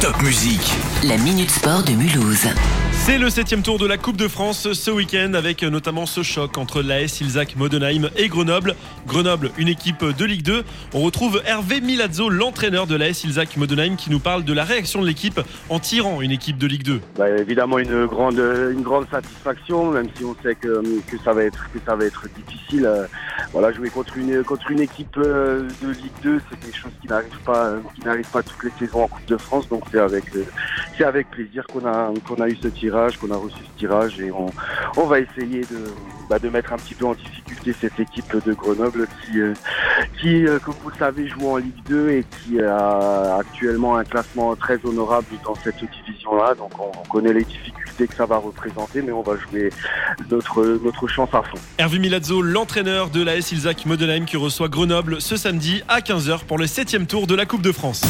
Top Musique. La Minute Sport de Mulhouse. C'est le septième tour de la Coupe de France ce week-end avec notamment ce choc entre l'AS Ilzac Modenheim et Grenoble. Grenoble, une équipe de Ligue 2. On retrouve Hervé Milazzo, l'entraîneur de l'AS Ilzac Modenheim, qui nous parle de la réaction de l'équipe en tirant une équipe de Ligue 2. Bah, évidemment une grande, satisfaction, même si on sait que, ça va être, difficile. Euh, voilà, jouer contre une, contre équipe euh, de Ligue 2, c'est quelque chose qui n'arrive pas, qui n'arrive pas toutes les saisons en Coupe de France. Donc c'est avec, euh, c'est avec plaisir qu'on a, qu'on a eu ce tirage qu'on a reçu ce tirage et on, on va essayer de, bah, de mettre un petit peu en difficulté cette équipe de Grenoble qui, euh, qui euh, comme vous le savez, joue en Ligue 2 et qui a actuellement un classement très honorable dans cette division-là. Donc on, connaît les difficultés que ça va représenter, mais on va jouer notre, notre chance à fond. Hervé Milazzo, l'entraîneur de l'AS Ilzac Modelheim qui reçoit Grenoble ce samedi à 15h pour le 7 tour de la Coupe de France.